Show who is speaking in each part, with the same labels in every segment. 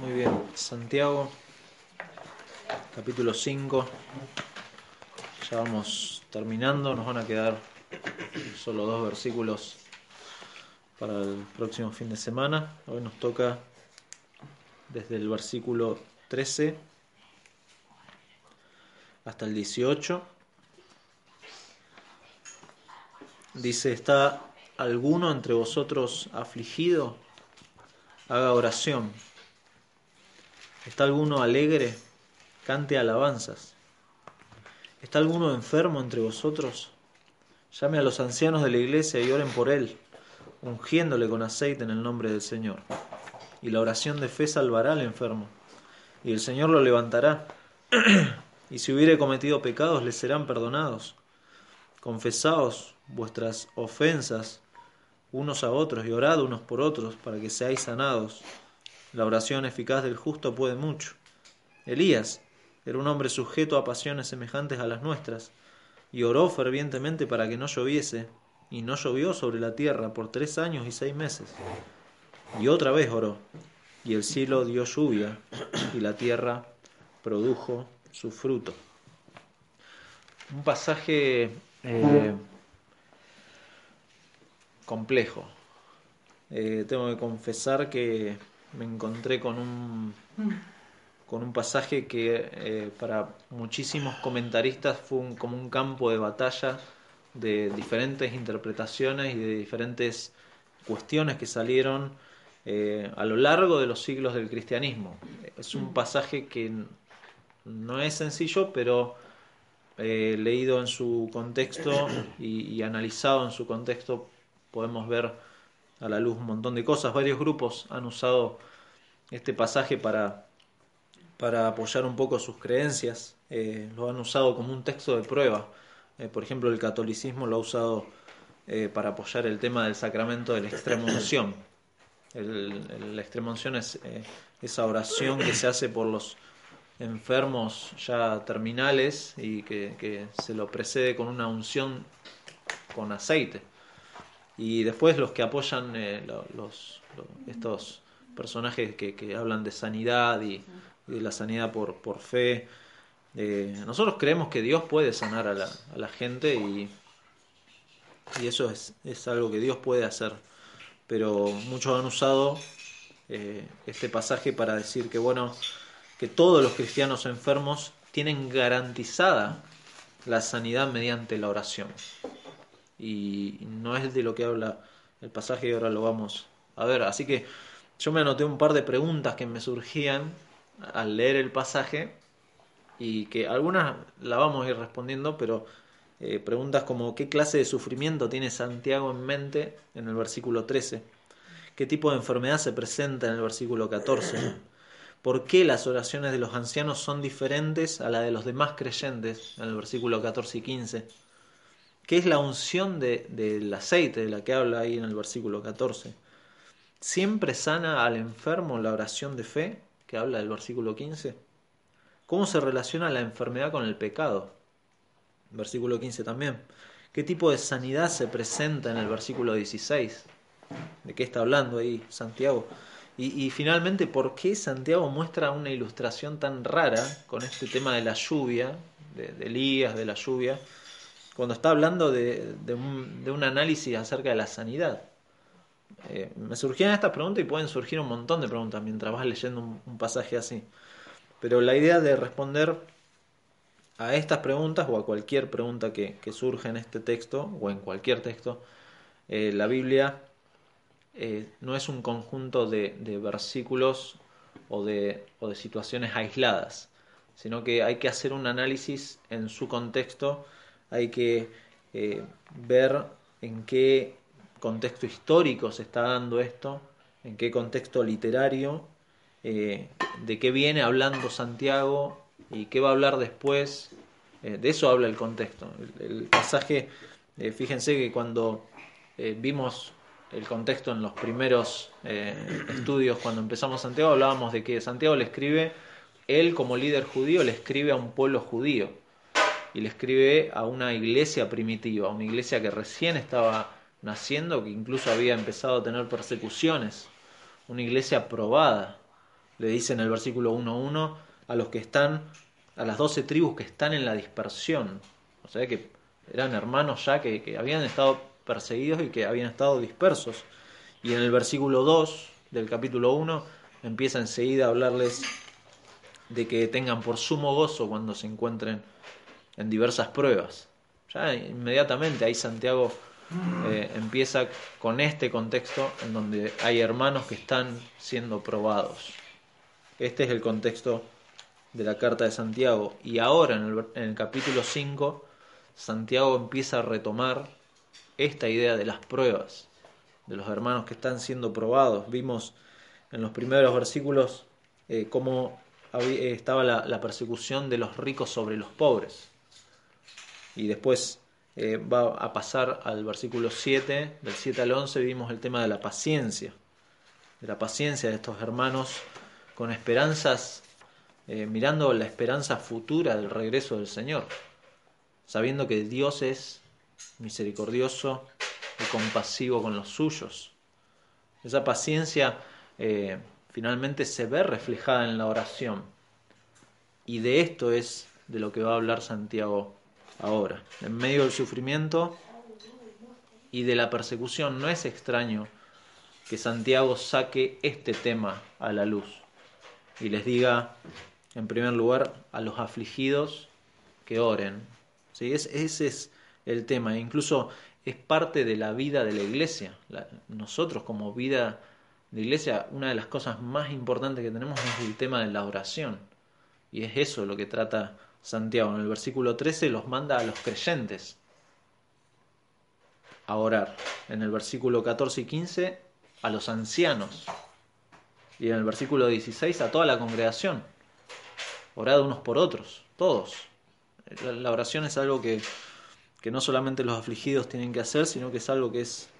Speaker 1: Muy bien, Santiago, capítulo 5. Ya vamos terminando, nos van a quedar solo dos versículos para el próximo fin de semana. Hoy nos toca desde el versículo 13 hasta el 18. Dice, ¿está alguno entre vosotros afligido? Haga oración. ¿Está alguno alegre? Cante alabanzas. ¿Está alguno enfermo entre vosotros? Llame a los ancianos de la iglesia y oren por él, ungiéndole con aceite en el nombre del Señor. Y la oración de fe salvará al enfermo, y el Señor lo levantará. y si hubiere cometido pecados, le serán perdonados. Confesaos vuestras ofensas unos a otros y orad unos por otros para que seáis sanados. La oración eficaz del justo puede mucho. Elías era un hombre sujeto a pasiones semejantes a las nuestras, y oró fervientemente para que no lloviese, y no llovió sobre la tierra por tres años y seis meses. Y otra vez oró, y el cielo dio lluvia, y la tierra produjo su fruto. Un pasaje eh, complejo. Eh, tengo que confesar que me encontré con un, con un pasaje que eh, para muchísimos comentaristas fue como un campo de batalla de diferentes interpretaciones y de diferentes cuestiones que salieron eh, a lo largo de los siglos del cristianismo. Es un pasaje que no es sencillo, pero eh, leído en su contexto y analizado en su contexto podemos ver a la luz un montón de cosas. Varios grupos han usado este pasaje para, para apoyar un poco sus creencias. Eh, lo han usado como un texto de prueba. Eh, por ejemplo, el catolicismo lo ha usado eh, para apoyar el tema del sacramento de la extrema unción. La extrema unción es esa oración que se hace por los enfermos ya terminales y que se lo precede con una unción con aceite. Y después los que apoyan eh, lo- los, lo- estos personajes que, hablan de sanidad y, de la sanidad por, por fe. eh, nosotros creemos que Dios puede sanar a la, a la gente y, y eso es, es algo que Dios puede hacer. Pero muchos han usado eh, este pasaje para decir que, bueno, que todos los cristianos enfermos tienen garantizada la sanidad mediante la oración y no es de lo que habla el pasaje y ahora lo vamos a ver. Así que yo me anoté un par de preguntas que me surgían al leer el pasaje y que algunas la vamos a ir respondiendo, pero eh, preguntas como ¿qué clase de sufrimiento tiene Santiago en mente en el versículo 13? ¿Qué tipo de enfermedad se presenta en el versículo 14? ¿Por qué las oraciones de los ancianos son diferentes a la de los demás creyentes en el versículo 14 y 15? ¿Qué es la unción de- del aceite de la que habla ahí en el versículo 14? ¿Siempre sana al enfermo la oración de fe que habla del versículo 15? ¿Cómo se relaciona la enfermedad con el pecado? Versículo 15 también. ¿Qué tipo de sanidad se presenta en el versículo 16? ¿De qué está hablando ahí Santiago? Y, y finalmente, ¿por qué Santiago muestra una ilustración tan rara con este tema de la lluvia, de, de Elías, de la lluvia? Cuando está hablando de, de un, de un análisis acerca de la sanidad. Eh, me surgían estas preguntas y pueden surgir un montón de preguntas mientras vas leyendo un, pasaje así. Pero la idea de responder a estas preguntas o a cualquier pregunta que, que surja en este texto o en cualquier texto, eh, la Biblia eh, no es un conjunto de, de versículos o de, o de situaciones aisladas, sino que hay que hacer un análisis en su contexto, hay que eh, ver en qué contexto histórico se está dando esto, en qué contexto literario, eh, de qué viene hablando Santiago y qué va a hablar después. Eh, de eso habla el contexto. El, pasaje, eh, fíjense que cuando vimos el contexto en los primeros estudios, cuando empezamos Santiago, hablábamos de que Santiago le escribe, él como líder judío le escribe a un pueblo judío y le escribe a una iglesia primitiva, una iglesia que recién estaba naciendo, que incluso había empezado a tener persecuciones, una iglesia probada. Le dice en el versículo 1.1 a los que están, a las doce tribus que están en la dispersión. O sea que eran hermanos ya que, que habían estado perseguidos y que habían estado dispersos. Y en el versículo 2 del capítulo 1 empieza enseguida a hablarles de que tengan por sumo gozo cuando se encuentren en diversas pruebas. Ya inmediatamente ahí Santiago eh, empieza con este contexto en donde hay hermanos que están siendo probados. Este es el contexto de la carta de Santiago. Y ahora en el, en el capítulo 5, Santiago empieza a retomar esta idea de las pruebas, de los hermanos que están siendo probados. Vimos en los primeros versículos eh, cómo eh, estaba la, persecución de los ricos sobre los pobres. Y después eh, va a pasar al versículo 7, del 7 al 11 vimos el tema de la paciencia, de la paciencia de estos hermanos con esperanzas, mirando la esperanza futura del regreso del Señor, sabiendo que Dios es misericordioso y compasivo con los suyos. Esa paciencia eh, finalmente se ve reflejada en la oración. Y de esto es de lo que va a hablar Santiago ahora. En medio del sufrimiento y de la persecución no es extraño que Santiago saque este tema a la luz y les diga, en primer lugar, a los afligidos que oren. ¿Sí? ese es el tema. Incluso es parte de la vida de la iglesia. nosotros como vida de iglesia, una de las cosas más importantes que tenemos es el tema de la oración. Y es eso lo que trata Santiago. En el versículo 13 los manda a los creyentes a orar. En el versículo 14 y 15 a los ancianos. Y en el versículo 16 a toda la congregación. Orad unos por otros, todos. La oración es algo que que no solamente los afligidos tienen que hacer, sino que es algo que es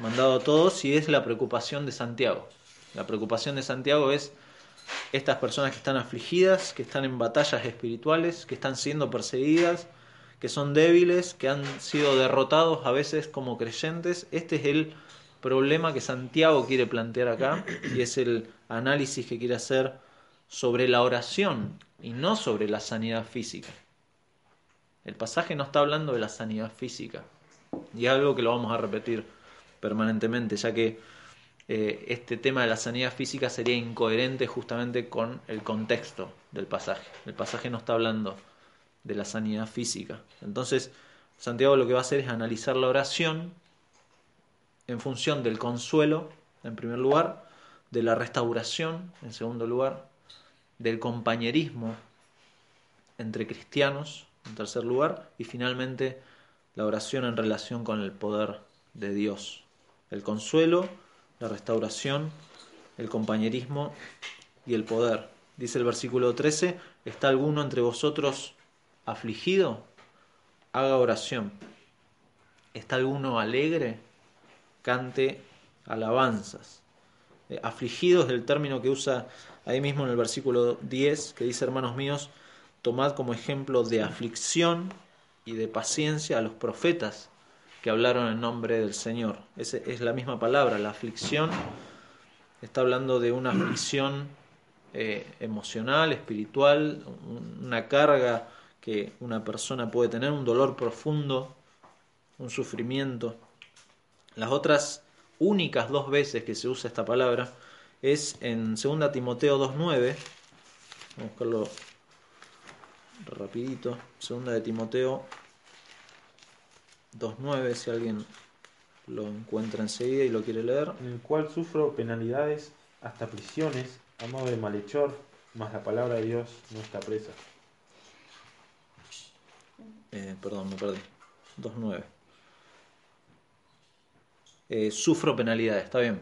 Speaker 1: mandado a todos y es la preocupación de Santiago. La preocupación de Santiago es estas personas que están afligidas, que están en batallas espirituales, que están siendo perseguidas, que son débiles, que han sido derrotados a veces como creyentes. Este es el problema que Santiago quiere plantear acá y es el análisis que quiere hacer sobre la oración y no sobre la sanidad física. El pasaje no está hablando de la sanidad física. Y es algo que lo vamos a repetir permanentemente, ya que eh, este tema de la sanidad física sería incoherente justamente con el contexto del pasaje. El pasaje no está hablando de la sanidad física. Entonces, Santiago lo que va a hacer es analizar la oración en función del consuelo, en primer lugar, de la restauración, en segundo lugar, del compañerismo entre cristianos, en tercer lugar, y finalmente la oración en relación con el poder de Dios. El consuelo, la restauración, el compañerismo y el poder. Dice el versículo 13, ¿está alguno entre vosotros afligido? Haga oración. ¿Está alguno alegre? Cante alabanzas. Eh, afligido es el término que usa ahí mismo en el versículo 10, que dice, hermanos míos, tomad como ejemplo de aflicción y de paciencia a los profetas que hablaron en nombre del Señor. Es, es la misma palabra, la aflicción está hablando de una aflicción eh, emocional, espiritual, una carga que una persona puede tener, un dolor profundo, un sufrimiento. Las otras únicas dos veces que se usa esta palabra es en 2 Timoteo 2.9, vamos a buscarlo rapidito, segunda de Timoteo 2.9, si alguien lo encuentra enseguida y lo quiere leer.
Speaker 2: En el cual sufro penalidades hasta prisiones a modo de malhechor, mas la palabra de Dios no está presa.
Speaker 1: Eh, perdón, me perdí. 2.9. Eh, sufro penalidades, está bien.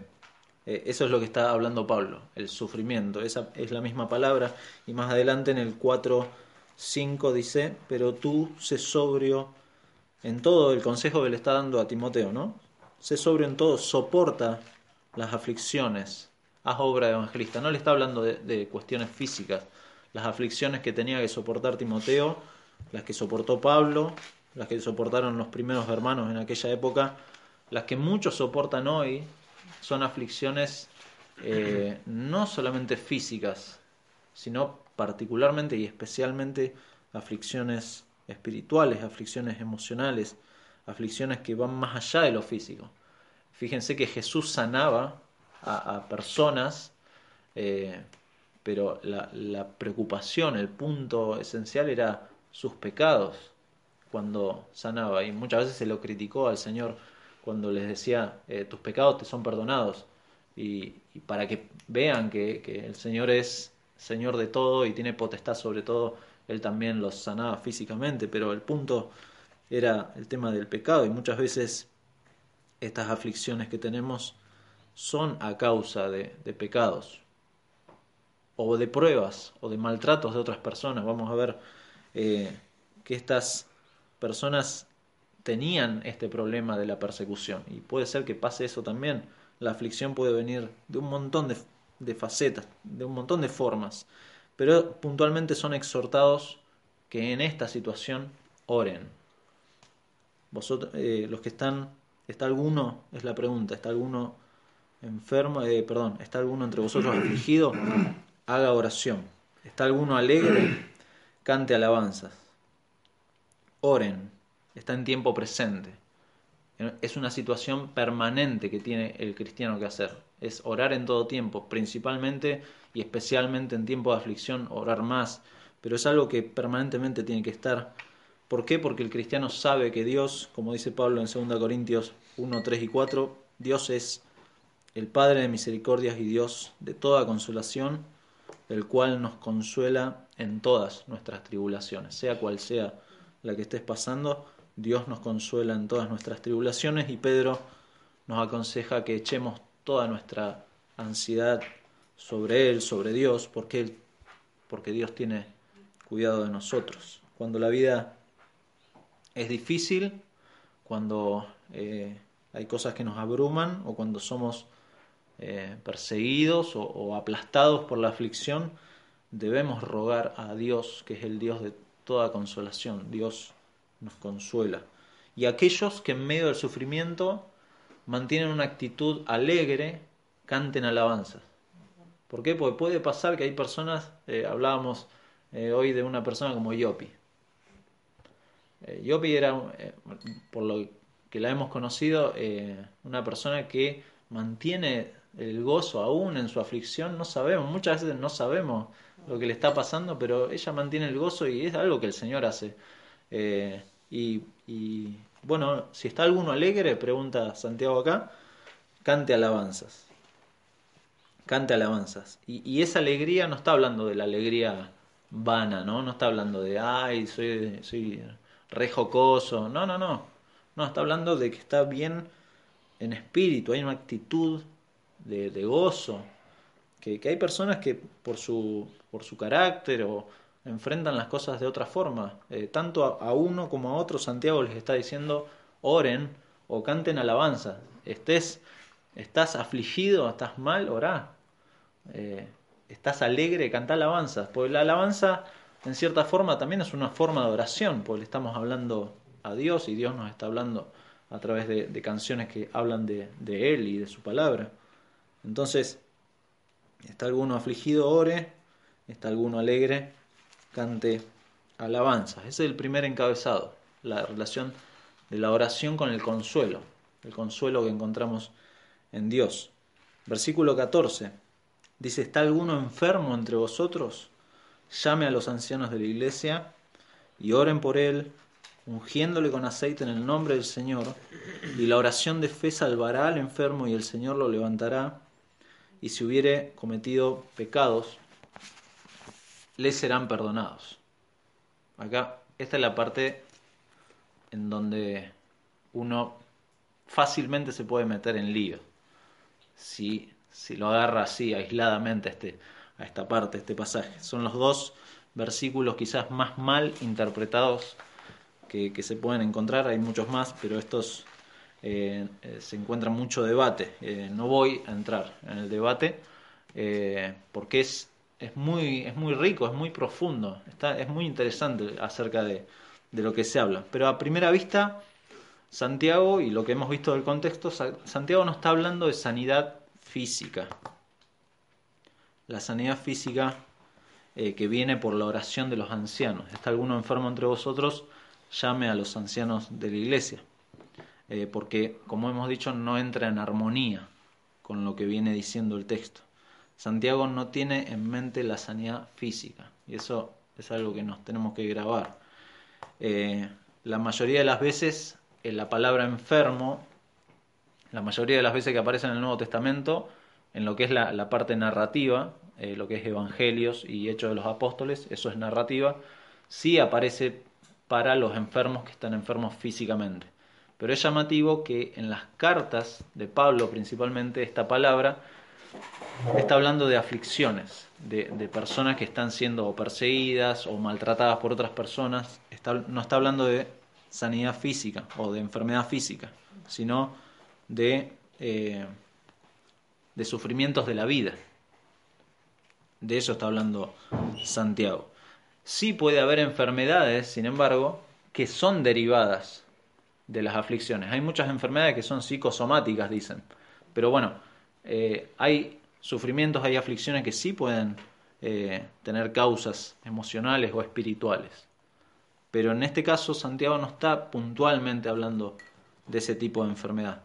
Speaker 1: Eh, eso es lo que está hablando Pablo, el sufrimiento. Esa es la misma palabra. Y más adelante en el 4 5 dice, pero tú sé sobrio en todo el consejo que le está dando a Timoteo, ¿no? Sé sobrio en todo, soporta las aflicciones, haz obra de evangelista. No le está hablando de, cuestiones físicas, las aflicciones que tenía que soportar Timoteo, las que soportó Pablo, las que soportaron los primeros hermanos en aquella época, las que muchos soportan hoy, son aflicciones eh, no solamente físicas, sino particularmente y especialmente aflicciones espirituales, aflicciones emocionales, aflicciones que van más allá de lo físico. Fíjense que Jesús sanaba a, personas, eh, pero la, preocupación, el punto esencial era sus pecados cuando sanaba. Y muchas veces se lo criticó al Señor cuando les decía, eh, tus pecados te son perdonados. Y, para que vean que, el Señor es Señor de todo y tiene potestad sobre todo, Él también los sanaba físicamente. Pero el punto era el tema del pecado y muchas veces estas aflicciones que tenemos son a causa de, pecados o de pruebas o de maltratos de otras personas. Vamos a ver eh, que estas personas tenían este problema de la persecución y puede ser que pase eso también. La aflicción puede venir de un montón de, de facetas, de un montón de formas, pero puntualmente son exhortados que en esta situación oren. Vosotros, eh, los que están, ¿está alguno? Es la pregunta, ¿está alguno enfermo? Eh, perdón, ¿está alguno entre vosotros afligido? Haga oración. ¿Está alguno alegre? Cante alabanzas. Oren. Está en tiempo presente. Es una situación permanente que tiene el cristiano que hacer. Es orar en todo tiempo, principalmente y especialmente en tiempo de aflicción, orar más. Pero es algo que permanentemente tiene que estar ¿Por qué? Porque el cristiano sabe que Dios, como dice Pablo en 2 Corintios 1, 3 y 4, Dios es el Padre de misericordias y Dios de toda consolación, el cual nos consuela en todas nuestras tribulaciones, sea cual sea la que estés pasando, Dios nos consuela en todas nuestras tribulaciones y Pedro nos aconseja que echemos toda nuestra ansiedad sobre Él, sobre Dios, porque, porque Dios tiene cuidado de nosotros. Cuando la vida es difícil cuando eh, hay cosas que nos abruman o cuando somos eh, perseguidos o, aplastados por la aflicción, debemos rogar a Dios, que es el Dios de toda consolación. Dios nos consuela. Y aquellos que en medio del sufrimiento mantienen una actitud alegre, canten alabanzas. ¿Por qué? Porque puede pasar que hay personas, eh, hablábamos hoy de una persona como Yopi, eh, Yopi era, eh, por lo que la hemos conocido, eh, una persona que mantiene el gozo aún en su aflicción. No sabemos, muchas veces no sabemos lo que le está pasando, pero ella mantiene el gozo y es algo que el Señor hace. Y, bueno, si está alguno alegre, pregunta Santiago acá, cante alabanzas. Cante alabanzas. Y, y esa alegría no está hablando de la alegría vana, ¿no? No está hablando de, ay, soy, soy re jocoso. No, no, no. No, está hablando de que está bien en espíritu, hay una actitud de, gozo. Que, hay personas que por su, por su carácter o enfrentan las cosas de otra forma. Eh, tanto a, uno como a otro, Santiago les está diciendo, oren o canten alabanza. Estés, estás afligido, estás mal, orá. Eh, estás alegre, canta alabanzas. Porque la alabanza en cierta forma también es una forma de oración, porque le estamos hablando a Dios y Dios nos está hablando a través de, canciones que hablan de, Él y de su palabra. Entonces, está alguno afligido, ore, está alguno alegre, cante alabanzas. Ese es el primer encabezado, la relación de la oración con el consuelo, el consuelo que encontramos en Dios. Versículo 14 dice, ¿está alguno enfermo entre vosotros? llame a los ancianos de la iglesia y oren por él, ungiéndole con aceite en el nombre del Señor, y la oración de fe salvará al enfermo y el Señor lo levantará, y si hubiere cometido pecados, le serán perdonados. Acá, esta es la parte en donde uno fácilmente se puede meter en lío. Si, si lo agarra así, aisladamente, este, a esta parte, este pasaje. Son los dos versículos quizás más mal interpretados que, se pueden encontrar, hay muchos más, pero estos eh, eh, se encuentra mucho debate. Eh, no voy a entrar en el debate porque es, es, muy, es muy rico, es muy profundo, está, es muy interesante acerca de, de lo que se habla. Pero a primera vista, Santiago, y lo que hemos visto del contexto, Santiago no está hablando de sanidad física, la sanidad física eh, que viene por la oración de los ancianos. ¿Está alguno enfermo entre vosotros? Llame a los ancianos de la iglesia. Eh, porque, como hemos dicho, no entra en armonía con lo que viene diciendo el texto. Santiago no tiene en mente la sanidad física, y eso es algo que nos tenemos que grabar. Eh, la mayoría de las veces, en la palabra enfermo, la mayoría de las veces que aparece en el Nuevo Testamento, en lo que es la, parte narrativa, eh, lo que es Evangelios y Hechos de los Apóstoles, eso es narrativa, sí aparece para los enfermos que están enfermos físicamente. Pero es llamativo que en las cartas de Pablo principalmente esta palabra está hablando de aflicciones, de, personas que están siendo perseguidas o maltratadas por otras personas. no está hablando de sanidad física o de enfermedad física, sino de, eh, de sufrimientos de la vida. De eso está hablando Santiago. Sí puede haber enfermedades, sin embargo, que son derivadas de las aflicciones. Hay muchas enfermedades que son psicosomáticas, dicen. Pero bueno, eh, hay sufrimientos, hay aflicciones que sí pueden eh, tener causas emocionales o espirituales. Pero en este caso Santiago no está puntualmente hablando de ese tipo de enfermedad.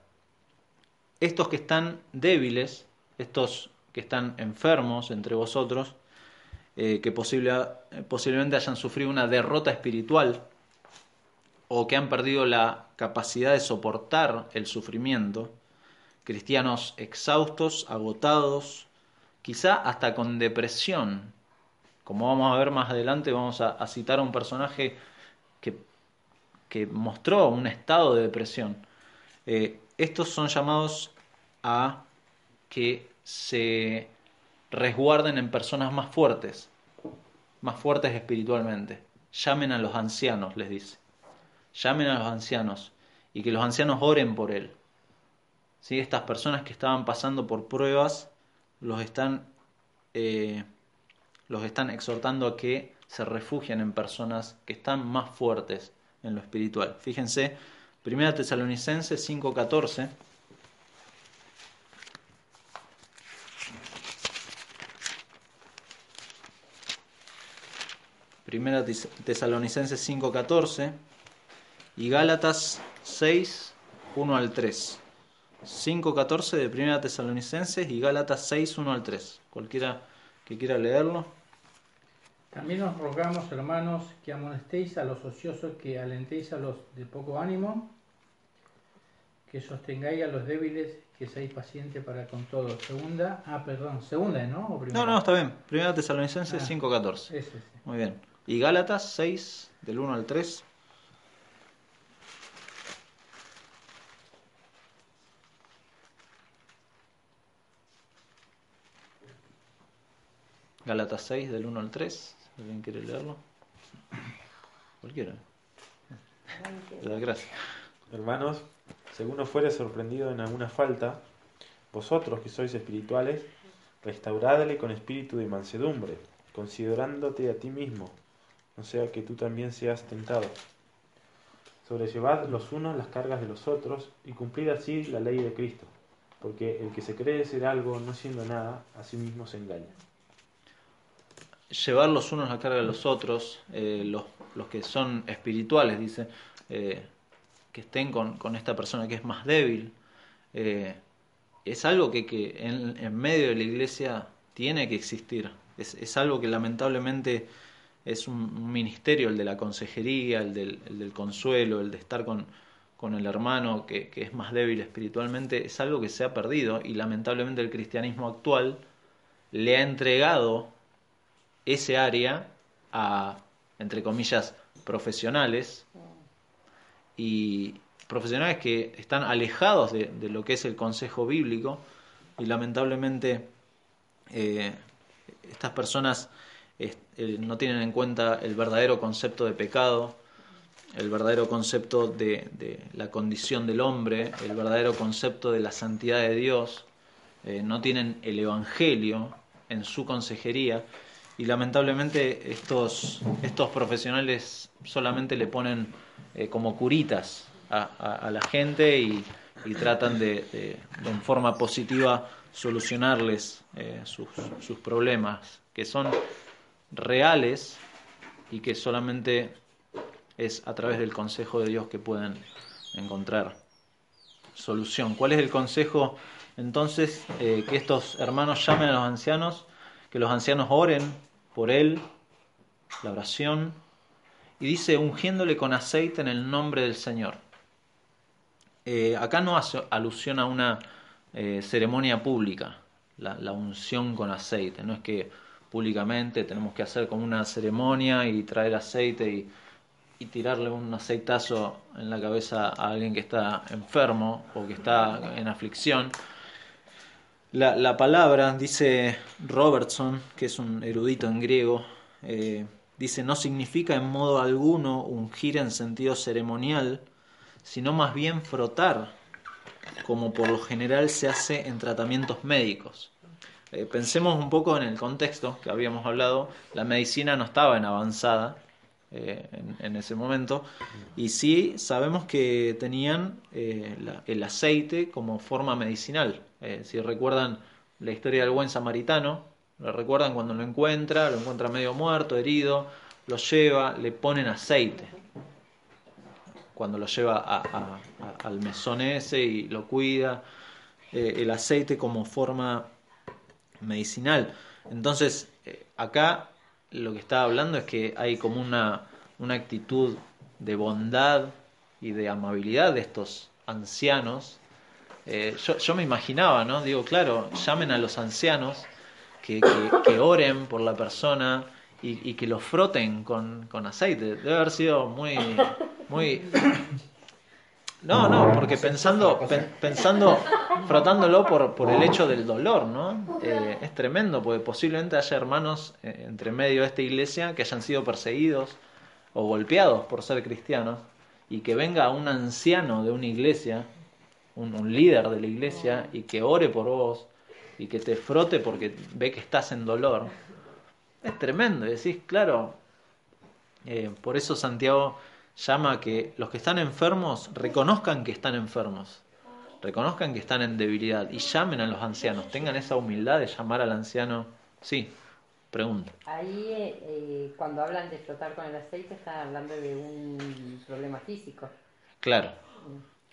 Speaker 1: Estos que están débiles, estos que están enfermos entre vosotros, eh, que posiblemente hayan sufrido una derrota espiritual, o que han perdido la capacidad de soportar el sufrimiento, cristianos exhaustos, agotados, quizá hasta con depresión. Como vamos a ver más adelante, vamos a, citar a un personaje que, que, mostró un estado de depresión. Eh, estos son llamados a que se resguarden en personas más fuertes, más fuertes espiritualmente. Llamen a los ancianos, les dice llamen a los ancianos y que los ancianos oren por él. ¿Sí? Estas personas que estaban pasando por pruebas los están, eh, los están exhortando a que se refugien en personas que están más fuertes en lo espiritual. Fíjense, 1 Tesalonicenses 5:14. Primera Tesalonicenses 5:14 y Gálatas 6, 1 al 3. 5.14 de Primera Tesalonicenses y Gálatas 6, 1 al 3. Cualquiera que quiera leerlo.
Speaker 3: También os rogamos, hermanos, que amonestéis a los ociosos, que alentéis a los de poco ánimo, que sostengáis a los débiles, que seáis pacientes para con todos. Segunda, ah, perdón, segunda, ¿no?
Speaker 1: no, no, está bien. Primera Tesalonicenses 5.14. Ah, Muy bien. Y Gálatas 6, del 1 al 3. Galatas 6, del 1 al 3. ¿Alguien quiere leerlo? Cualquiera. Gracias.
Speaker 2: Hermanos, según os fuere sorprendido en alguna falta, vosotros que sois espirituales, restauradle con espíritu de mansedumbre, considerándote a ti mismo, no sea que tú también seas tentado. Sobrellevad los unos las cargas de los otros y cumplid así la ley de Cristo, porque el que se cree ser algo no siendo nada, a sí mismo se engaña
Speaker 1: llevar los unos la carga de los otros, eh, los, los, que son espirituales, dice, eh, que estén con, con, esta persona que es más débil, eh, es algo que, que en, en, medio de la iglesia tiene que existir. Es, es algo que lamentablemente es un, ministerio, el de la consejería, el del, el del consuelo, el de estar con, con el hermano que, que, es más débil espiritualmente, es algo que se ha perdido y lamentablemente el cristianismo actual le ha entregado ese área a, entre comillas, profesionales. Y profesionales que están alejados de, lo que es el consejo bíblico. Y lamentablemente eh, estas personas eh, no tienen en cuenta el verdadero concepto de pecado, el verdadero concepto de, la condición del hombre, el verdadero concepto de la santidad de Dios, eh, no tienen el Evangelio en su consejería y lamentablemente estos, estos profesionales solamente le ponen eh, como curitas a, la gente y, tratan de, en forma positiva solucionarles eh, sus, sus problemas, que son reales y que solamente es a través del consejo de Dios que pueden encontrar solución. ¿Cuál es el consejo entonces? Eh, que estos hermanos llamen a los ancianos, que los ancianos oren por él, la oración, y dice ungiéndole con aceite en el nombre del Señor. Eh, acá no hace alusión a una eh, ceremonia pública, la, la unción con aceite, no es que públicamente tenemos que hacer como una ceremonia y traer aceite y y tirarle un aceitazo en la cabeza a alguien que está enfermo o que está en aflicción. La, palabra, dice Robertson, que es un erudito en griego, eh, dice, no significa en modo alguno ungir en sentido ceremonial, sino más bien frotar, como por lo general se hace en tratamientos médicos. Eh, pensemos un poco en el contexto que habíamos hablado, la medicina no estaba en avanzada, eh, en, ese momento. Y sí sabemos que tenían eh, el aceite como forma medicinal. Eh, si recuerdan la historia del buen samaritano, lo recuerdan cuando lo encuentra, lo encuentra medio muerto, herido, lo lleva, le ponen aceite. Cuando lo lleva al mesón ese y lo cuida, el aceite como forma medicinal. Entonces, acá lo que está hablando es que hay como una, una actitud de bondad y de amabilidad de estos ancianos. Eh, yo, me imaginaba, ¿no? Digo, claro, llamen a los ancianos que, oren por la persona y, y que lo froten con, con, aceite. Debe haber sido muy, muy no, no, porque pensando, pensando, frotándolo por, por el hecho del dolor, ¿no? Eh, es tremendo, porque posiblemente haya hermanos eh, entre medio de esta iglesia que hayan sido perseguidos o golpeados por ser cristianos y que venga un anciano de una iglesia, un, un líder de la iglesia, y que ore por vos y que te frote porque ve que estás en dolor. Es tremendo, y decís, claro, eh, por eso Santiago llama a que los que están enfermos reconozcan que están enfermos, reconozcan que están en debilidad y llamen a los ancianos, tengan esa humildad de llamar al anciano. Sí, pregunta.
Speaker 4: Ahí eh, cuando hablan de flotar con el aceite están hablando de un problema físico.
Speaker 1: Claro.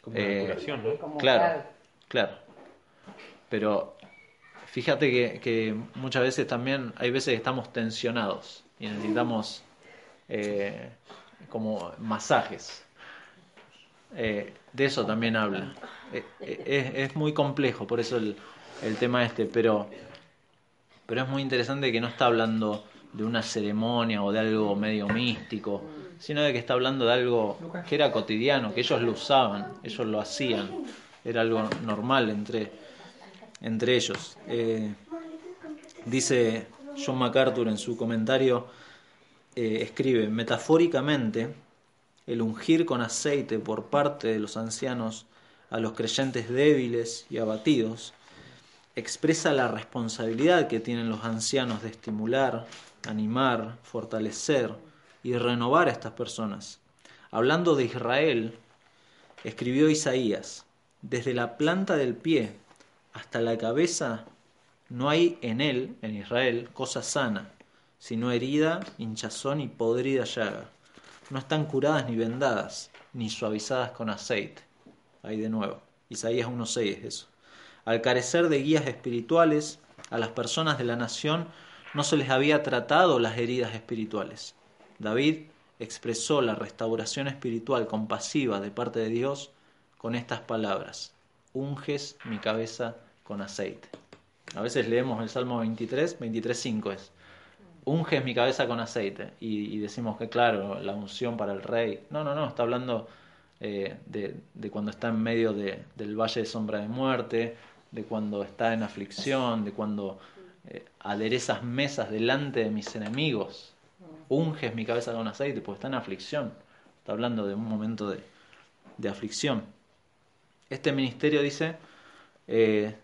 Speaker 2: Como una eh, curación,
Speaker 1: ¿no? claro, claro. Pero fíjate que, que, muchas veces también hay veces que estamos tensionados y necesitamos eh, como masajes. Eh, de eso también habla. Eh, eh, es, muy complejo, por eso el, el, tema este, pero, pero es muy interesante que no está hablando de una ceremonia o de algo medio místico, sino de que está hablando de algo que era cotidiano, que ellos lo usaban, ellos lo hacían, era algo normal entre, entre ellos. dice John MacArthur en su comentario, eh, escribe, metafóricamente, el ungir con aceite por parte de los ancianos a los creyentes débiles y abatidos, expresa la responsabilidad que tienen los ancianos de estimular, animar, fortalecer y renovar a estas personas. Hablando de Israel, escribió Isaías, desde la planta del pie hasta la cabeza no hay en él, en Israel, cosa sana sino herida, hinchazón y podrida llaga. No están curadas ni vendadas, ni suavizadas con aceite. Ahí de nuevo. Isaías 1.6 es eso. Al carecer de guías espirituales, a las personas de la nación no se les había tratado las heridas espirituales. David expresó la restauración espiritual compasiva de parte de Dios con estas palabras, unges mi cabeza con aceite. A veces leemos el Salmo 23, 23.5 es, unges mi cabeza con aceite. Y, decimos que, claro, la unción para el rey. No, no, no, está hablando eh, de, cuando está en medio del valle de sombra de muerte, de cuando está en aflicción, de cuando eh, aderezas mesas delante de mis enemigos. Unges mi cabeza con aceite, porque está en aflicción. Está hablando de un momento de, aflicción. Este ministerio dice, eh,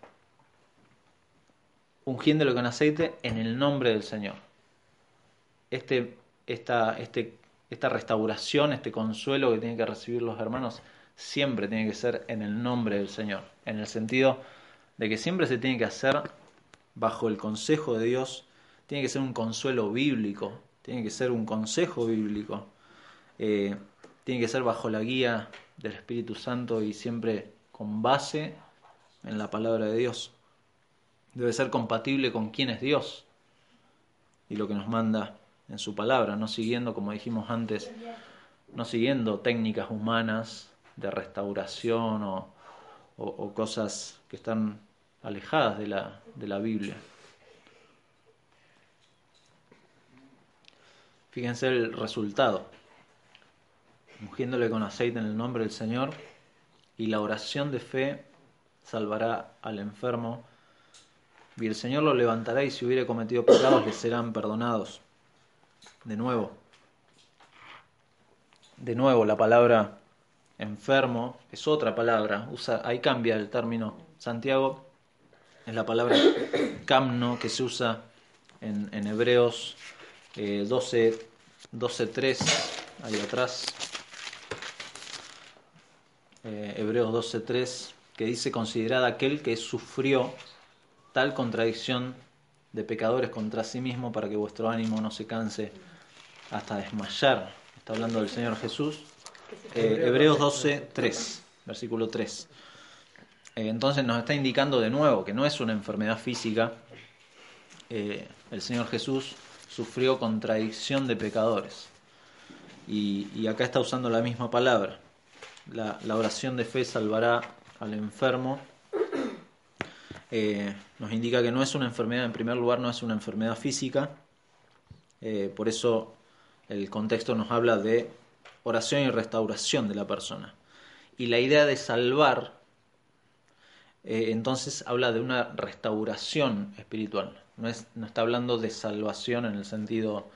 Speaker 1: ungiéndolo con aceite en el nombre del Señor este, esta, este, esta restauración, este consuelo que tienen que recibir los hermanos, siempre tiene que ser en el nombre del Señor, en el sentido de que siempre se tiene que hacer bajo el consejo de Dios, tiene que ser un consuelo bíblico, tiene que ser un consejo bíblico, eh, tiene que ser bajo la guía del Espíritu Santo y siempre con base en la palabra de Dios. Debe ser compatible con quién es Dios y lo que nos manda en su palabra, no siguiendo, como dijimos antes, no siguiendo técnicas humanas de restauración o, cosas que están alejadas de la, de la Biblia. Fíjense el resultado. Ungiéndole con aceite en el nombre del Señor y la oración de fe salvará al enfermo y el Señor lo levantará y si hubiere cometido pecados le serán perdonados. De nuevo, de nuevo la palabra enfermo es otra palabra, usa, ahí cambia el término. Santiago es la palabra camno que se usa en, Hebreos eh, 12, 12.3, ahí atrás. Eh, Hebreos 12.3, que dice, considerad aquel que sufrió tal contradicción de pecadores contra sí mismo para que vuestro ánimo no se canse hasta desmayar. Está hablando del Señor Jesús. Eh, Hebreos 12, 3, versículo 3. Eh, entonces nos está indicando de nuevo que no es una enfermedad física. Eh, el Señor Jesús sufrió contradicción de pecadores. Y, acá está usando la misma palabra. La, la, oración de fe salvará al enfermo. Eh, nos indica que no es una enfermedad, en primer lugar, no es una enfermedad física. Eh, por eso el contexto nos habla de oración y restauración de la persona. Y la idea de salvar eh, entonces habla de una restauración espiritual. No, es, no, está hablando de salvación en el sentido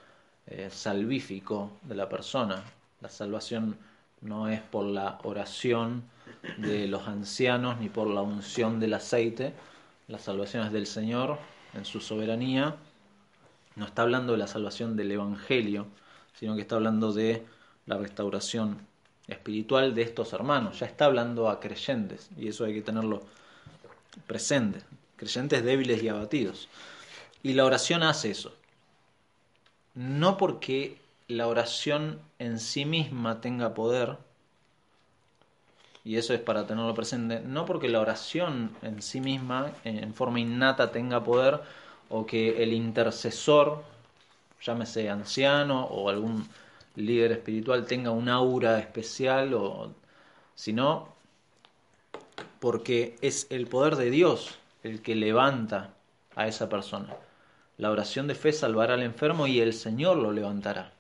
Speaker 1: salvífico de la persona. La salvación no es por la oración de los ancianos ni por la unción del aceite. La salvación es del Señor en su soberanía. No está hablando de la salvación del Evangelio, sino que está hablando de la restauración espiritual de estos hermanos. Ya está hablando a creyentes y eso hay que tenerlo presente, creyentes débiles y abatidos. Y la oración hace eso. No porque la oración en sí misma tenga poder, y eso es para tenerlo presente, no porque la oración en sí misma, en forma innata, tenga poder, o que el intercesor, llámese anciano o algún líder espiritual, tenga un aura especial, o, sino porque es el poder de Dios el que levanta a esa persona. La oración de fe salvará al enfermo y el Señor lo levantará.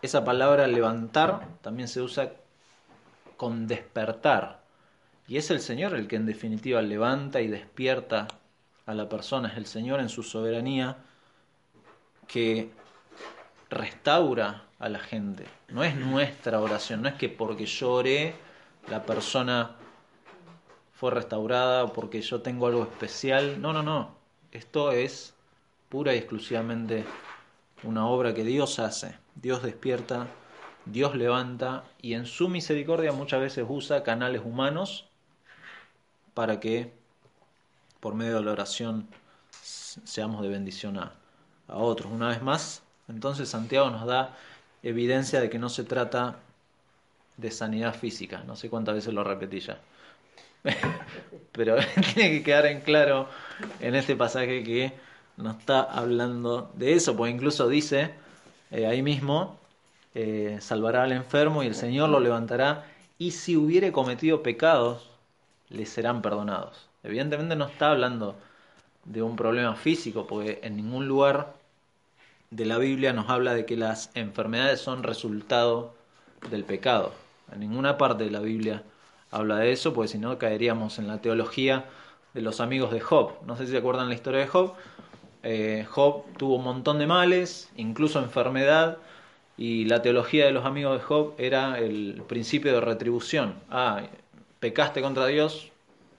Speaker 1: Esa palabra levantar también se usa con despertar. Y es el Señor el que en definitiva levanta y despierta a la persona. Es el Señor en su soberanía que restaura a la gente. No es nuestra oración, no es que porque yo oré la persona fue restaurada o porque yo tengo algo especial. No, no, no. Esto es pura y exclusivamente una obra que Dios hace. Dios despierta, Dios levanta y en su misericordia muchas veces usa canales humanos para que por medio de la oración seamos de bendición a, otros. Una vez más, entonces Santiago nos da evidencia de que no se trata de sanidad física. No sé cuántas veces lo repetí ya. Pero tiene que quedar en claro en este pasaje que no está hablando de eso, porque incluso dice eh, ahí mismo, eh, salvará al enfermo y el Señor lo levantará, y si hubiere cometido pecados, le serán perdonados. Evidentemente no está hablando de un problema físico, porque en ningún lugar de la Biblia nos habla de que las enfermedades son resultado del pecado. En ninguna parte de la Biblia habla de eso, porque si no caeríamos en la teología de los amigos de Job. No sé si se acuerdan la historia de Job. Eh, Job tuvo un montón de males, incluso enfermedad, y la teología de los amigos de Job era el principio de retribución. Ah, pecaste contra Dios,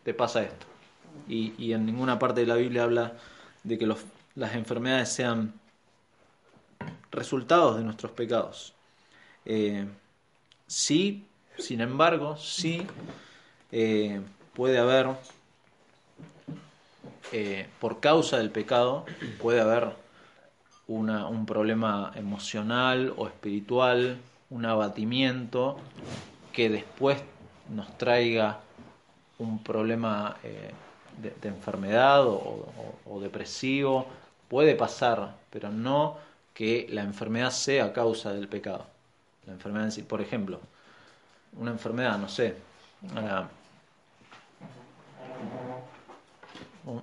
Speaker 1: te pasa esto. Y, en ninguna parte de la Biblia habla de que las enfermedades sean resultados de nuestros pecados. Eh, sí sin embargo, sí eh, puede haber eh, por causa del pecado puede haber una- un problema emocional o espiritual, un abatimiento que después nos traiga un problema eh, de, enfermedad o, depresivo. Puede pasar, pero no que la enfermedad sea causa del pecado. La enfermedad por ejemplo, una enfermedad, no sé,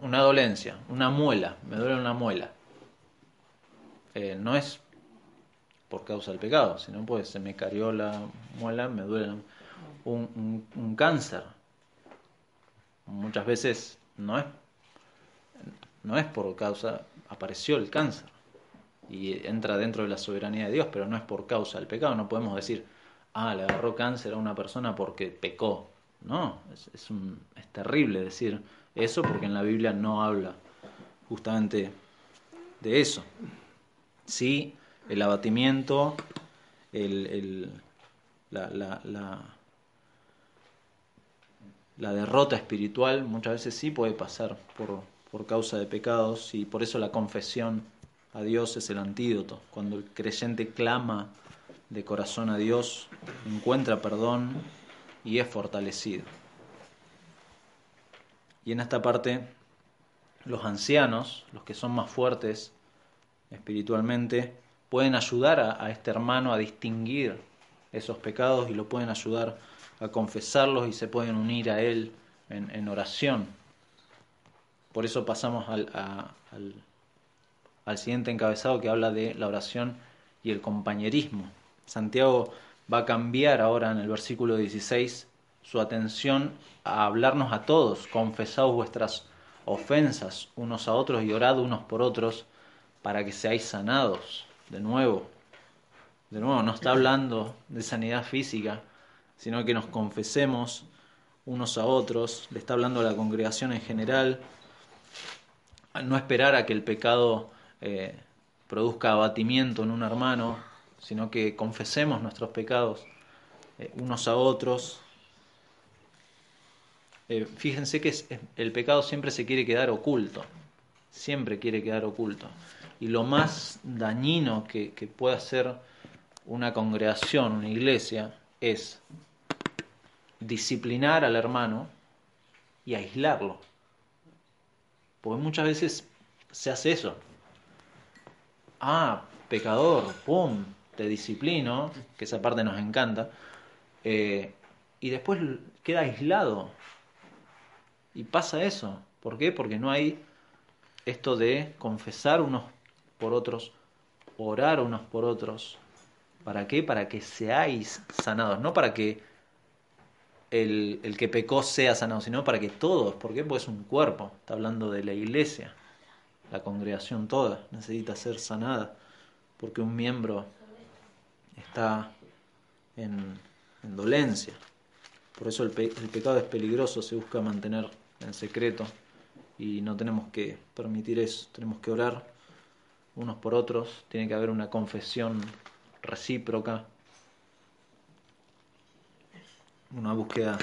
Speaker 1: una dolencia, una muela, me duele una muela. Eh, no es por causa del pecado, sino pues se me carió la muela, me duele un- un cáncer. Muchas veces no es, no es por causa, apareció el cáncer y entra dentro de la soberanía de Dios, pero no es por causa del pecado. No podemos decir, ah, le agarró cáncer a una persona porque pecó. No, es, es, un- es terrible decir eso porque en la Biblia no habla justamente de eso. Sí, el abatimiento, el, el- la, la, la, derrota espiritual muchas veces sí puede pasar por, por causa de pecados y por eso la confesión a Dios es el antídoto. Cuando el creyente clama de corazón a Dios, encuentra perdón y es fortalecido. Y en esta parte, los ancianos, los que son más fuertes espiritualmente, pueden ayudar a, este hermano a distinguir esos pecados y lo pueden ayudar a confesarlos y se pueden unir a él en, en oración. Por eso pasamos al, a- al, al siguiente encabezado que habla de la oración y el compañerismo. Santiago va a cambiar ahora en el versículo 16 su atención a hablarnos a todos, confesaos vuestras ofensas unos a otros y orad unos por otros para que seáis sanados. De nuevo, de nuevo, no está hablando de sanidad física, sino que nos confesemos unos a otros, le está hablando a la congregación en general, no esperar a que el pecado eh, produzca abatimiento en un hermano, sino que confesemos nuestros pecados eh, unos a otros. Eh, fíjense que el pecado siempre se quiere quedar oculto, siempre quiere quedar oculto. Y lo más dañino que, que puede hacer una congregación, una iglesia, es disciplinar al hermano y aislarlo. Porque muchas veces se hace eso. Ah, pecador, pum, te disciplino, que esa parte nos encanta, eh, y después queda aislado. Y pasa eso. ¿Por qué? Porque no hay esto de confesar unos por otros, orar unos por otros. ¿Para qué? Para que seáis sanados, no para que el, el que pecó sea sanado, sino para que todos, ¿por qué? Porque es un cuerpo, está hablando de la iglesia, la congregación toda necesita ser sanada, porque un miembro está en, en dolencia. Por eso el, pe- el pecado es peligroso, se busca mantener en secreto y no tenemos que permitir eso, tenemos que orar unos por otros, tiene que haber una confesión recíproca, una búsqueda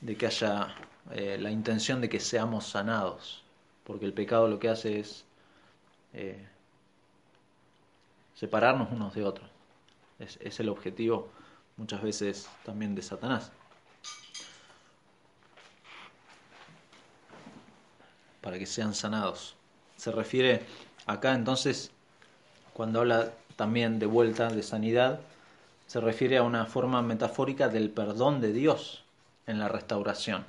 Speaker 1: de que haya eh, la intención de que seamos sanados, porque el pecado lo que hace es eh, separarnos unos de otros. Es, es el objetivo muchas veces también de Satanás. Para que sean sanados. Se refiere acá entonces, cuando habla también de vuelta de sanidad, se refiere a una forma metafórica del perdón de Dios en la restauración.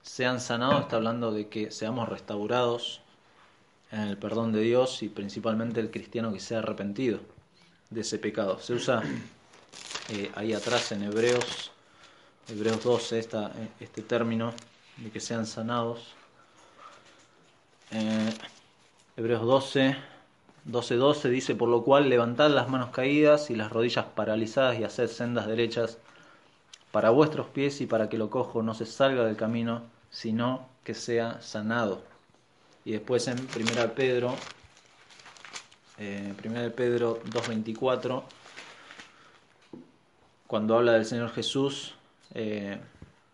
Speaker 1: Sean sanados está hablando de que seamos restaurados en el perdón de Dios y principalmente el cristiano que sea arrepentido de ese pecado. Se usa eh, ahí atrás en Hebreos, Hebreos 12, esta, este término de que sean sanados. Eh, Hebreos 12, 12, 12 dice, por lo cual levantad las manos caídas y las rodillas paralizadas y haced sendas derechas para vuestros pies y para que lo cojo no se salga del camino, sino que sea sanado. Y después en 1 Pedro, eh, 1 Pedro 2.24, cuando habla del Señor Jesús, eh,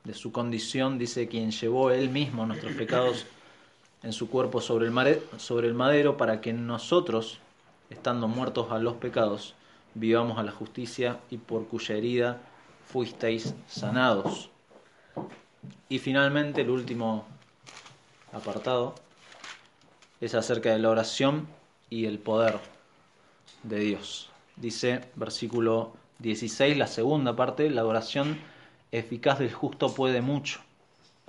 Speaker 1: de su condición, dice quien llevó él mismo nuestros pecados en su cuerpo sobre el, madero para que nosotros, estando muertos a los pecados, vivamos a la justicia y por cuya herida fuisteis sanados. Y finalmente el último apartado es acerca de la oración y el poder de Dios. Dice versículo 16, la segunda parte, la oración eficaz del justo puede mucho.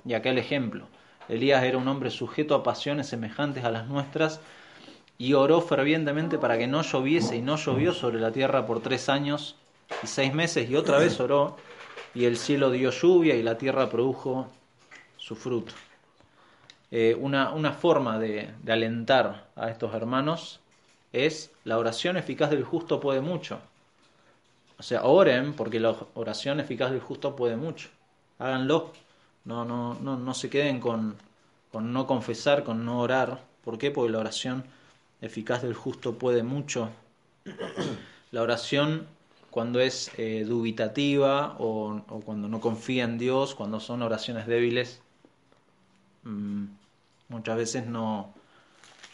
Speaker 1: Y acá el ejemplo. Elías era un hombre sujeto a pasiones semejantes a las nuestras y oró fervientemente para que no lloviese y no llovió sobre la tierra por tres años y seis meses y otra vez oró y el cielo dio lluvia y la tierra produjo su fruto. Eh, una, una forma de, de alentar a estos hermanos es la oración eficaz del justo puede mucho. O sea, oren porque la oración eficaz del justo puede mucho. Háganlo. No, no, no, no se queden con, con no confesar, con no orar. ¿Por qué? Porque la oración eficaz del justo puede mucho. La oración cuando es eh, dubitativa o, cuando no confía en Dios, cuando son oraciones débiles, mm, muchas veces no,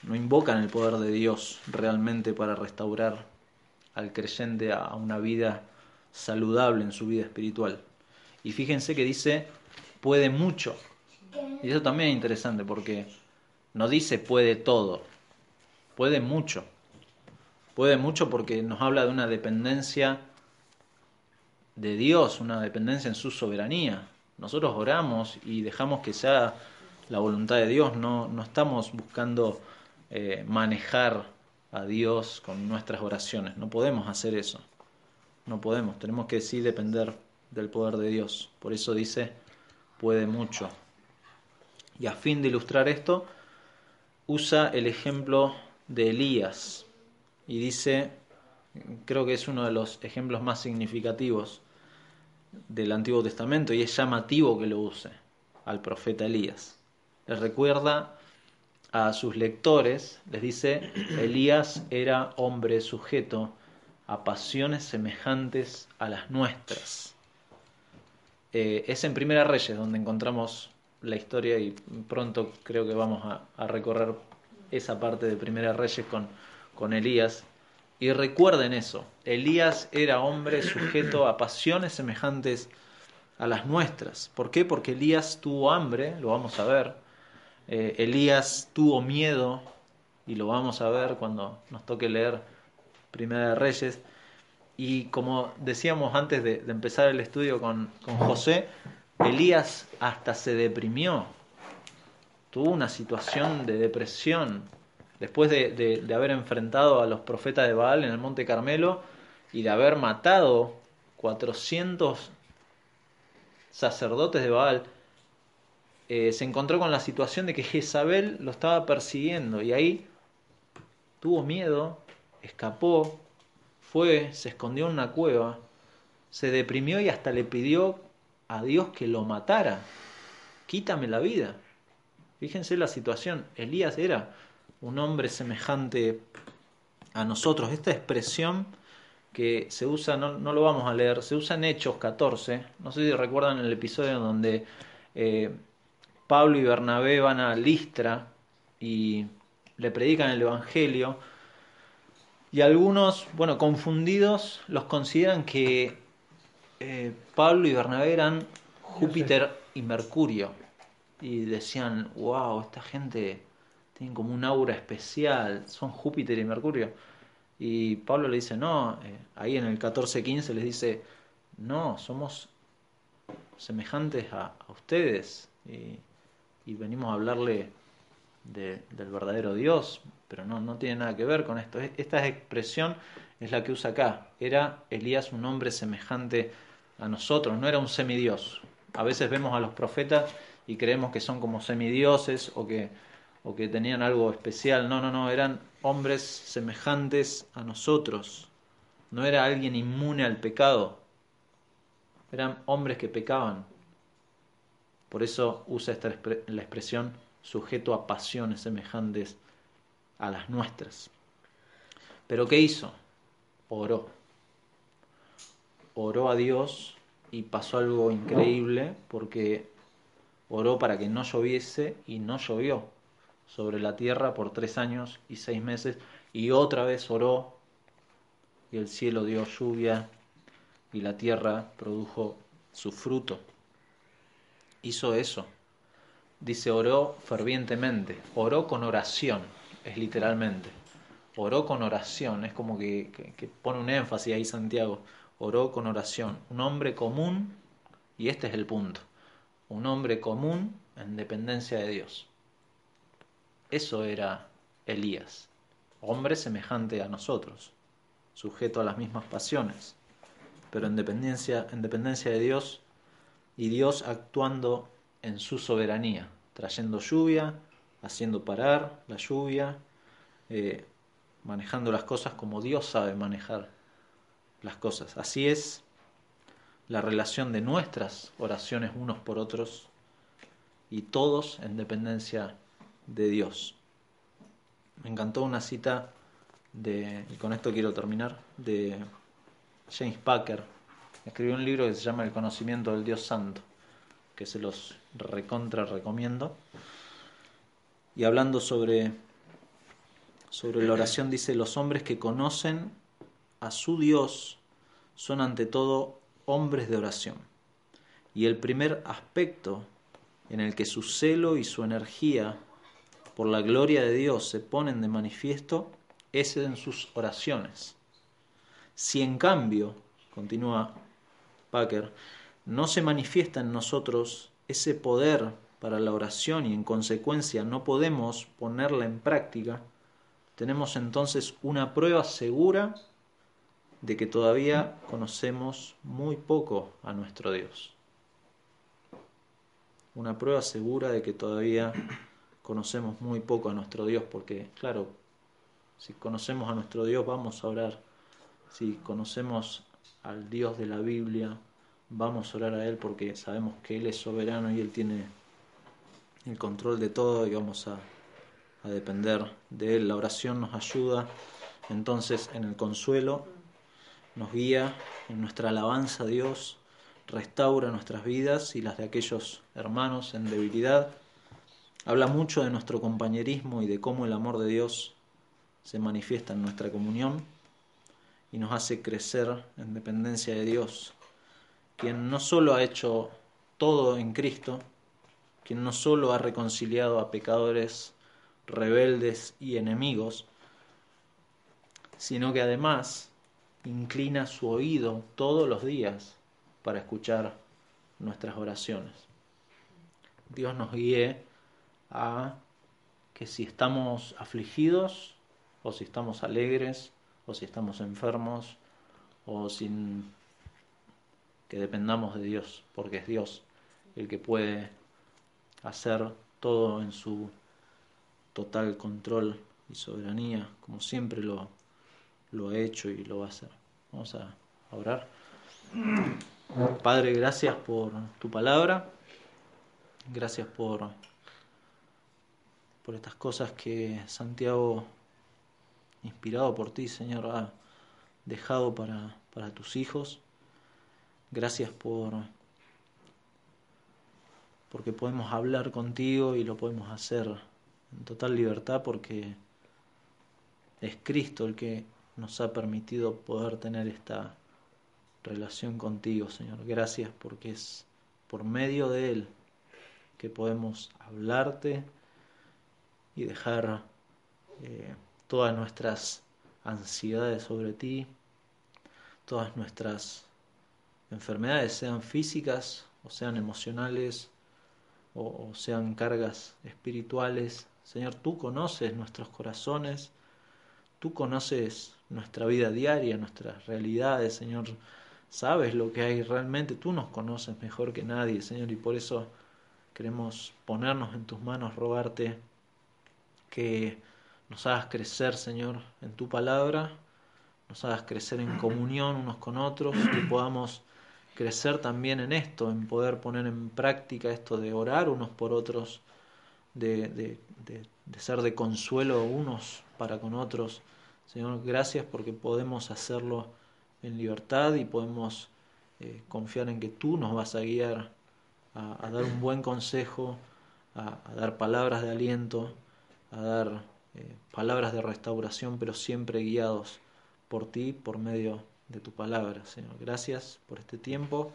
Speaker 1: no invocan el poder de Dios realmente para restaurar al creyente a una vida saludable en su vida espiritual. Y fíjense que dice puede mucho. Y eso también es interesante porque no dice puede todo, puede mucho. Puede mucho porque nos habla de una dependencia de Dios, una dependencia en su soberanía. Nosotros oramos y dejamos que sea la voluntad de Dios, no, no estamos buscando eh, manejar a Dios con nuestras oraciones, no podemos hacer eso, no podemos, tenemos que sí depender del poder de Dios, por eso dice puede mucho. Y a fin de ilustrar esto, usa el ejemplo de Elías y dice, creo que es uno de los ejemplos más significativos del Antiguo Testamento y es llamativo que lo use al profeta Elías. Les recuerda a sus lectores, les dice, Elías era hombre sujeto a pasiones semejantes a las nuestras. Eh, es en Primera Reyes donde encontramos la historia y pronto creo que vamos a, recorrer esa parte de Primera Reyes con, con Elías. Y recuerden eso, Elías era hombre sujeto a pasiones semejantes a las nuestras. ¿Por qué? Porque Elías tuvo hambre, lo vamos a ver. Eh, Elías tuvo miedo, y lo vamos a ver cuando nos toque leer Primera Reyes. Y como decíamos antes de, empezar el estudio con, José, Elías hasta se deprimió, tuvo una situación de depresión. Después de, de, de, haber enfrentado a los profetas de Baal en el Monte Carmelo y de haber matado 400 sacerdotes de Baal, eh, se encontró con la situación de que Jezabel lo estaba persiguiendo y ahí tuvo miedo, escapó, fue, se escondió en una cueva, se deprimió y hasta le pidió a Dios que lo matara. Quítame la vida. Fíjense la situación. Elías era un hombre semejante a nosotros. Esta expresión que se usa, no, lo vamos a leer, se usa en Hechos 14. No sé si recuerdan el episodio donde eh, Pablo y Bernabé van a Listra y le predican el Evangelio. Y algunos, bueno, confundidos, los consideran que eh, Pablo y Bernabé eran Júpiter y Mercurio. Y decían, wow, esta gente tienen como un aura especial, son Júpiter y Mercurio. Y Pablo le dice, no, eh, ahí en el 14.15 les dice, no, somos semejantes a, a ustedes y, y, venimos a hablarle de, del verdadero Dios, pero no, no tiene nada que ver con esto. Esta expresión es la que usa acá. Era Elías un hombre semejante a nosotros, no era un semidios. A veces vemos a los profetas y creemos que son como semidioses o que o que tenían algo especial. No, no, no, eran hombres semejantes a nosotros. No era alguien inmune al pecado. Eran hombres que pecaban. Por eso usa esta la expresión sujeto a pasiones semejantes a las nuestras. Pero ¿qué hizo? Oró. Oró a Dios y pasó algo increíble porque oró para que no lloviese y no llovió sobre la tierra por tres años y seis meses y otra vez oró y el cielo dio lluvia y la tierra produjo su fruto. Hizo eso. Dice, oró fervientemente, oró con oración, es literalmente. Oró con oración, es como que, que pone un énfasis ahí Santiago. Oró con oración. Un hombre común, y este es el punto, un hombre común en dependencia de Dios. Eso era Elías, hombre semejante a nosotros, sujeto a las mismas pasiones, pero en dependencia, en dependencia de Dios y Dios actuando en su soberanía, trayendo lluvia, haciendo parar la lluvia, eh, manejando las cosas como Dios sabe manejar las cosas. Así es la relación de nuestras oraciones unos por otros y todos en dependencia de Dios. Me encantó una cita de, y con esto quiero terminar, de James Packer. Escribió un libro que se llama El conocimiento del Dios Santo, que se los recontra recomiendo. Y hablando sobre, sobre la oración, dice, los hombres que conocen a su Dios son ante todo hombres de oración. Y el primer aspecto en el que su celo y su energía por la gloria de Dios se ponen de manifiesto es en sus oraciones. Si en cambio, continúa Packer, no se manifiesta en nosotros ese poder para la oración y en consecuencia no podemos ponerla en práctica, tenemos entonces una prueba segura de que todavía conocemos muy poco a nuestro Dios. Una prueba segura de que todavía conocemos muy poco a nuestro Dios, porque claro, si conocemos a nuestro Dios vamos a orar. Si conocemos al Dios de la Biblia, vamos a orar a Él porque sabemos que Él es soberano y Él tiene el control de todo y vamos a, a depender de Él. La oración nos ayuda entonces en el consuelo, nos guía en nuestra alabanza a Dios, restaura nuestras vidas y las de aquellos hermanos en debilidad. Habla mucho de nuestro compañerismo y de cómo el amor de Dios se manifiesta en nuestra comunión y nos hace crecer en dependencia de Dios, quien no solo ha hecho todo en Cristo, quien no solo ha reconciliado a pecadores rebeldes y enemigos, sino que además inclina su oído todos los días para escuchar nuestras oraciones. Dios nos guíe a que si estamos afligidos o si estamos alegres o si estamos enfermos o sin que dependamos de Dios, porque es Dios el que puede hacer todo en su total control y soberanía, como siempre lo, lo ha hecho y lo va a hacer. Vamos a orar. Padre, gracias por tu palabra. Gracias por, por estas cosas que Santiago inspirado por ti, Señor, ha dejado para, para tus hijos. Gracias por porque podemos hablar contigo y lo podemos hacer en total libertad porque es Cristo el que nos ha permitido poder tener esta relación contigo, Señor. Gracias porque es por medio de Él que podemos hablarte y dejar eh, todas nuestras ansiedades sobre ti, todas nuestras enfermedades, sean físicas o sean emocionales o, sean cargas espirituales. Señor, tú conoces nuestros corazones, tú conoces nuestra vida diaria, nuestras realidades, Señor. Sabes lo que hay realmente, tú nos conoces mejor que nadie, Señor, y por eso queremos ponernos en tus manos, rogarte que nos hagas crecer, Señor, en tu palabra, nos hagas crecer en comunión unos con otros, que podamos crecer también en esto, en poder poner en práctica esto de orar unos por otros, de, de, ser de consuelo unos para con otros. Señor, gracias porque podemos hacerlo en libertad y podemos eh, confiar en que tú nos vas a guiar a, dar un buen consejo, a, dar palabras de aliento, a dar eh, palabras de restauración, pero siempre guiados por ti, por medio de tu palabra, Señor. Gracias por este tiempo.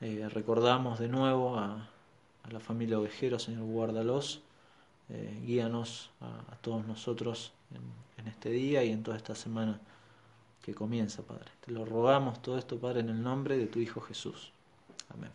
Speaker 1: Eh, recordamos de nuevo a, la familia Ovejero, Señor, guárdalos, eh, guíanos a, todos nosotros en, en, este día y en toda esta semana que comienza, Padre. Te lo rogamos todo esto, Padre, en el nombre de tu Hijo Jesús. Amén.